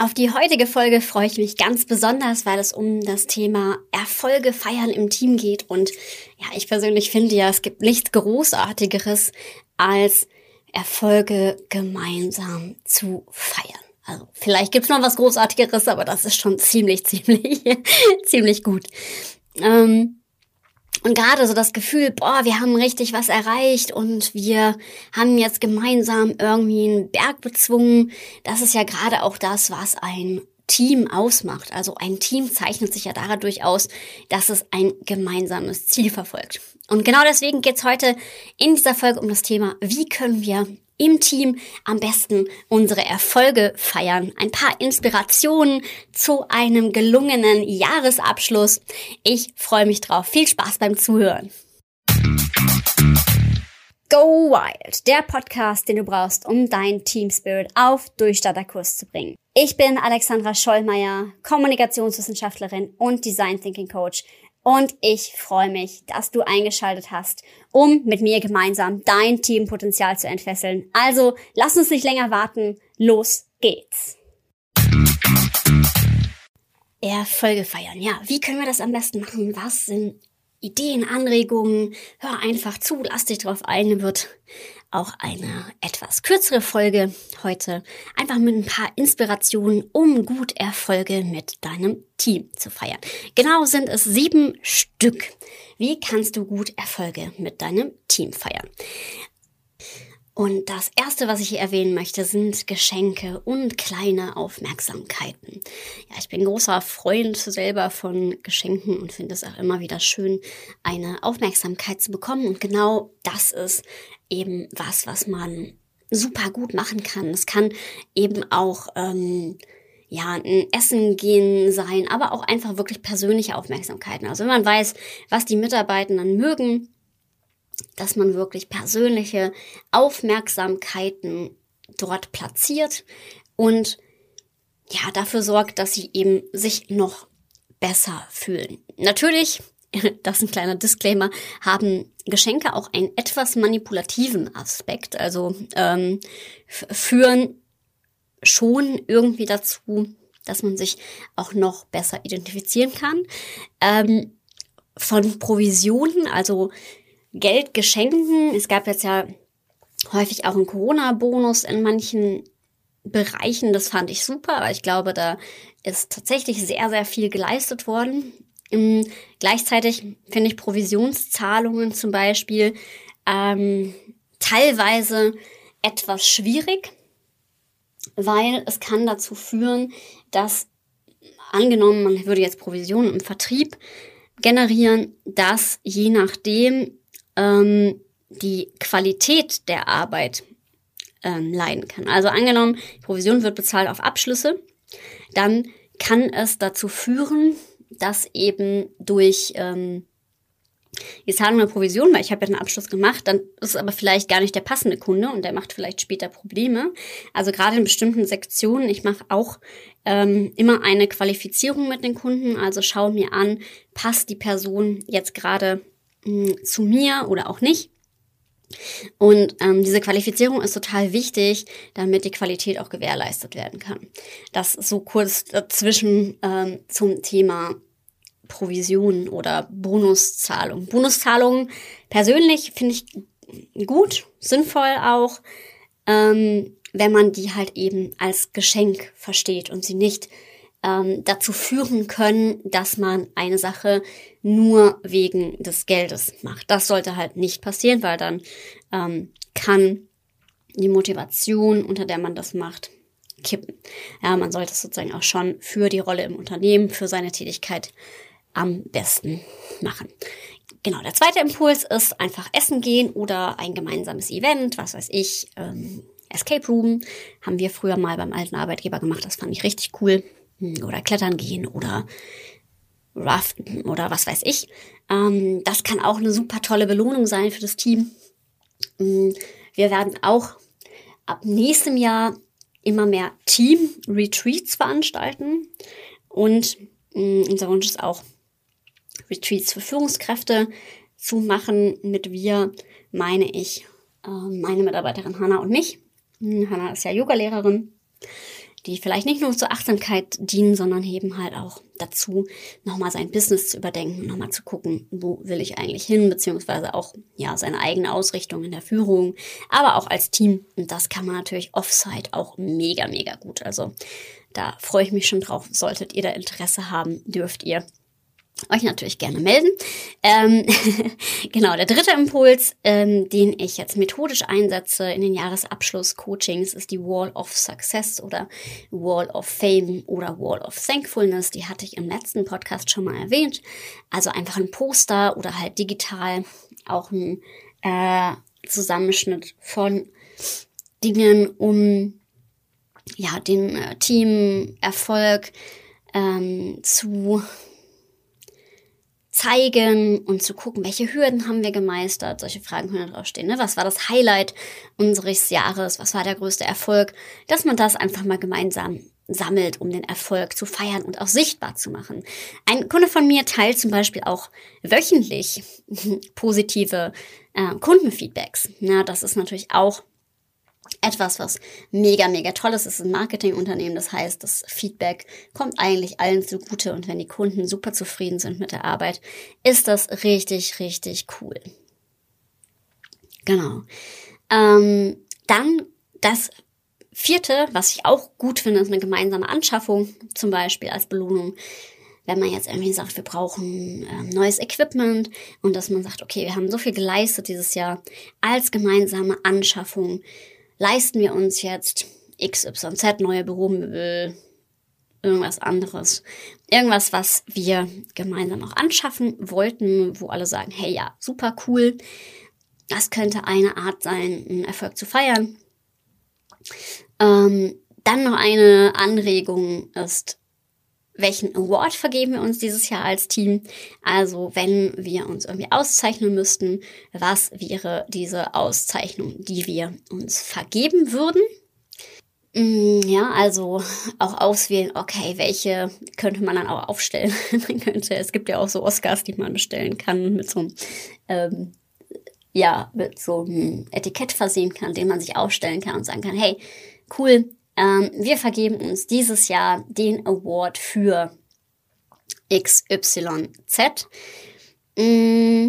Auf die heutige Folge freue ich mich ganz besonders, weil es um das Thema Erfolge feiern im Team geht. Und ja, ich persönlich finde ja, es gibt nichts Großartigeres, als Erfolge gemeinsam zu feiern. Also vielleicht gibt's noch was Großartigeres, aber das ist schon ziemlich, ziemlich, ziemlich gut. Ähm, und gerade so das Gefühl, boah, wir haben richtig was erreicht und wir haben jetzt gemeinsam irgendwie einen Berg bezwungen, das ist ja gerade auch das, was ein Team ausmacht. Also ein Team zeichnet sich ja dadurch aus, dass es ein gemeinsames Ziel verfolgt. Und genau deswegen geht's heute in dieser Folge um das Thema, wie können wir im Team am besten unsere Erfolge feiern. Ein paar Inspirationen zu einem gelungenen Jahresabschluss. Ich freue mich drauf. Viel Spaß beim Zuhören. Go Wild, der Podcast, den du brauchst, um dein Team Spirit auf Durchstarterkurs zu bringen. Ich bin Alexandra Schollmeier, Kommunikationswissenschaftlerin und Design Thinking Coach und ich freue mich, dass du eingeschaltet hast, um mit mir gemeinsam dein Teampotenzial zu entfesseln. Also lass uns nicht länger warten. Los geht's. Erfolge feiern. Ja, wie können wir das am besten machen? Was sind Ideen, Anregungen? Hör einfach zu, lass dich drauf ein, wird auch eine etwas kürzere Folge heute. Einfach mit ein paar Inspirationen, um gut Erfolge mit deinem Team zu feiern. Genau sind es sieben Stück. Wie kannst du gut Erfolge mit deinem Team feiern? Und das erste, was ich hier erwähnen möchte, sind Geschenke und kleine Aufmerksamkeiten. Ja, ich bin großer Freund selber von Geschenken und finde es auch immer wieder schön, eine Aufmerksamkeit zu bekommen. Und genau das ist eben was, was man super gut machen kann. Es kann eben auch, ähm, ja, ein Essen gehen sein, aber auch einfach wirklich persönliche Aufmerksamkeiten. Also wenn man weiß, was die Mitarbeitenden mögen, dass man wirklich persönliche Aufmerksamkeiten dort platziert und ja, dafür sorgt, dass sie eben sich noch besser fühlen. Natürlich, das ist ein kleiner Disclaimer, haben Geschenke auch einen etwas manipulativen Aspekt, also ähm, führen schon irgendwie dazu, dass man sich auch noch besser identifizieren kann. Ähm, von Provisionen, also Geldgeschenken. Es gab jetzt ja häufig auch einen Corona-Bonus in manchen Bereichen. Das fand ich super, aber ich glaube, da ist tatsächlich sehr, sehr viel geleistet worden. Ähm, gleichzeitig finde ich Provisionszahlungen zum Beispiel ähm, teilweise etwas schwierig, weil es kann dazu führen, dass angenommen, man würde jetzt Provisionen im Vertrieb generieren, dass je nachdem, ähm, die Qualität der Arbeit ähm, leiden kann. Also angenommen, die Provision wird bezahlt auf Abschlüsse, dann kann es dazu führen, dass eben durch ähm, die Zahlung der Provision, weil ich habe ja einen Abschluss gemacht, dann ist es aber vielleicht gar nicht der passende Kunde und der macht vielleicht später Probleme. Also gerade in bestimmten Sektionen, ich mache auch ähm, immer eine Qualifizierung mit den Kunden, also schaue mir an, passt die Person jetzt gerade mh, zu mir oder auch nicht. Und ähm, diese Qualifizierung ist total wichtig, damit die Qualität auch gewährleistet werden kann. Das so kurz dazwischen ähm, zum Thema Provision oder Bonuszahlung. Bonuszahlungen persönlich finde ich gut, sinnvoll auch, ähm, wenn man die halt eben als Geschenk versteht und sie nicht ähm, dazu führen können, dass man eine Sache nur wegen des Geldes macht. Das sollte halt nicht passieren, weil dann ähm, kann die Motivation, unter der man das macht, kippen. Ja, man sollte es sozusagen auch schon für die Rolle im Unternehmen, für seine Tätigkeit am besten machen. Genau, der zweite Impuls ist einfach essen gehen oder ein gemeinsames Event, was weiß ich, ähm, Escape Room haben wir früher mal beim alten Arbeitgeber gemacht, das fand ich richtig cool. Oder klettern gehen oder raften oder was weiß ich. Ähm, das kann auch eine super tolle Belohnung sein für das Team. Hm, wir werden auch ab nächstem Jahr immer mehr Team-Retreats veranstalten und hm, unser Wunsch ist auch, Retreats für Führungskräfte zu machen. Mit wir meine ich äh, meine Mitarbeiterin Hanna und mich. Hanna ist ja Yogalehrerin die vielleicht nicht nur zur Achtsamkeit dienen, sondern eben halt auch dazu, nochmal sein Business zu überdenken, nochmal zu gucken, wo will ich eigentlich hin, beziehungsweise auch, ja, seine eigene Ausrichtung in der Führung, aber auch als Team. Und das kann man natürlich offsite auch mega, mega gut. Also da freue ich mich schon drauf. Solltet ihr da Interesse haben, dürft ihr euch natürlich gerne melden. Ähm, genau, der dritte Impuls, ähm, den ich jetzt methodisch einsetze in den Jahresabschluss-Coachings, ist die Wall of Success oder Wall of Fame oder Wall of Thankfulness. Die hatte ich im letzten Podcast schon mal erwähnt. Also einfach ein Poster oder halt digital auch ein äh, Zusammenschnitt von Dingen, um ja den äh, Teamerfolg ähm, zu zeigen und zu gucken, welche Hürden haben wir gemeistert. Solche Fragen können da draufstehen. Ne? Was war das Highlight unseres Jahres? Was war der größte Erfolg? Dass man das einfach mal gemeinsam sammelt, um den Erfolg zu feiern und auch sichtbar zu machen. Ein Kunde von mir teilt zum Beispiel auch wöchentlich positive äh, Kundenfeedbacks. Ja, das ist natürlich auch etwas, was mega, mega toll ist. Ist ein Marketingunternehmen, das heißt, das Feedback kommt eigentlich allen zugute und wenn die Kunden super zufrieden sind mit der Arbeit, ist das richtig, richtig cool. Genau. Ähm, dann das vierte, was ich auch gut finde, ist eine gemeinsame Anschaffung, zum Beispiel als Belohnung wenn man jetzt irgendwie sagt, wir brauchen ähm, neues Equipment und dass man sagt, okay, wir haben so viel geleistet dieses Jahr als gemeinsame Anschaffung leisten wir uns jetzt XYZ, neue Büromöbel, irgendwas anderes. Irgendwas, was wir gemeinsam auch anschaffen wollten, wo alle sagen, hey ja, super cool. Das könnte eine Art sein, einen Erfolg zu feiern. Ähm, dann noch eine Anregung ist, welchen Award vergeben wir uns dieses Jahr als Team? Also wenn wir uns irgendwie auszeichnen müssten, was wäre diese Auszeichnung, die wir uns vergeben würden? Mm, ja, also auch auswählen, okay, welche könnte man dann auch aufstellen? man könnte, es gibt ja auch so Oscars, die man bestellen kann mit so einem, ähm, ja, mit so einem Etikett versehen kann, den man sich aufstellen kann und sagen kann, hey, cool, ähm, wir vergeben uns dieses Jahr den Award für XYZ. Mm,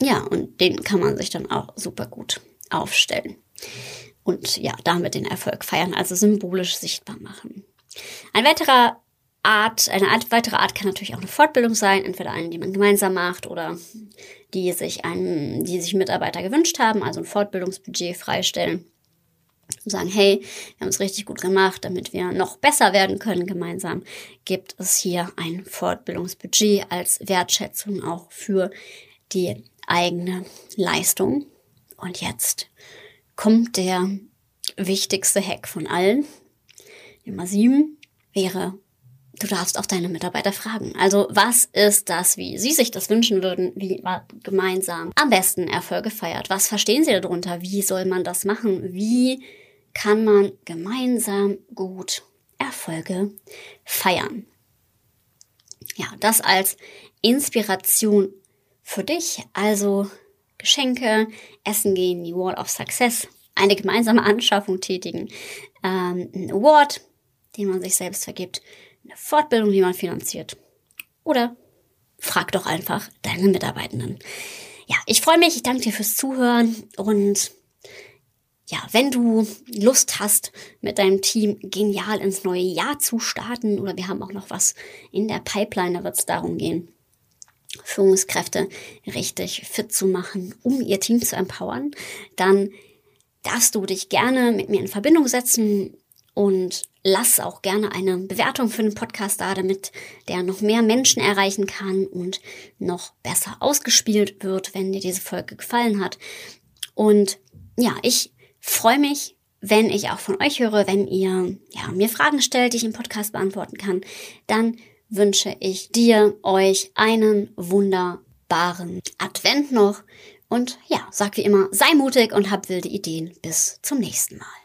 ja, und den kann man sich dann auch super gut aufstellen. Und ja, damit den Erfolg feiern, also symbolisch sichtbar machen. Ein weiterer Art, eine weitere Art kann natürlich auch eine Fortbildung sein, entweder eine, die man gemeinsam macht oder die sich einen, die sich Mitarbeiter gewünscht haben, also ein Fortbildungsbudget freistellen und sagen, hey, wir haben es richtig gut gemacht, damit wir noch besser werden können gemeinsam, gibt es hier ein Fortbildungsbudget als Wertschätzung auch für die eigene Leistung. Und jetzt kommt der wichtigste Hack von allen. Nummer sieben wäre du darfst auch deine Mitarbeiter fragen. Also was ist das, wie sie sich das wünschen würden, wie man gemeinsam am besten Erfolge feiert? Was verstehen sie darunter? Wie soll man das machen? Wie kann man gemeinsam gut Erfolge feiern? Ja, das als Inspiration für dich. Also Geschenke, Essen gehen, die Wall of Success, eine gemeinsame Anschaffung tätigen, ähm, ein Award, den man sich selbst vergibt, eine Fortbildung, die man finanziert. Oder frag doch einfach deine Mitarbeitenden. Ja, ich freue mich, ich danke dir fürs Zuhören und ja, wenn du Lust hast, mit deinem Team genial ins neue Jahr zu starten, oder wir haben auch noch was in der Pipeline, da wird es darum gehen, Führungskräfte richtig fit zu machen, um ihr Team zu empowern, dann darfst du dich gerne mit mir in Verbindung setzen und lass auch gerne eine Bewertung für den Podcast da, damit der noch mehr Menschen erreichen kann und noch besser ausgespielt wird, wenn dir diese Folge gefallen hat. Und ja, ich freue mich, wenn ich auch von euch höre, wenn ihr ja, mir Fragen stellt, die ich im Podcast beantworten kann. Dann wünsche ich dir, euch einen wunderbaren Advent noch. Und ja, sag wie immer, sei mutig und hab wilde Ideen. Bis zum nächsten Mal.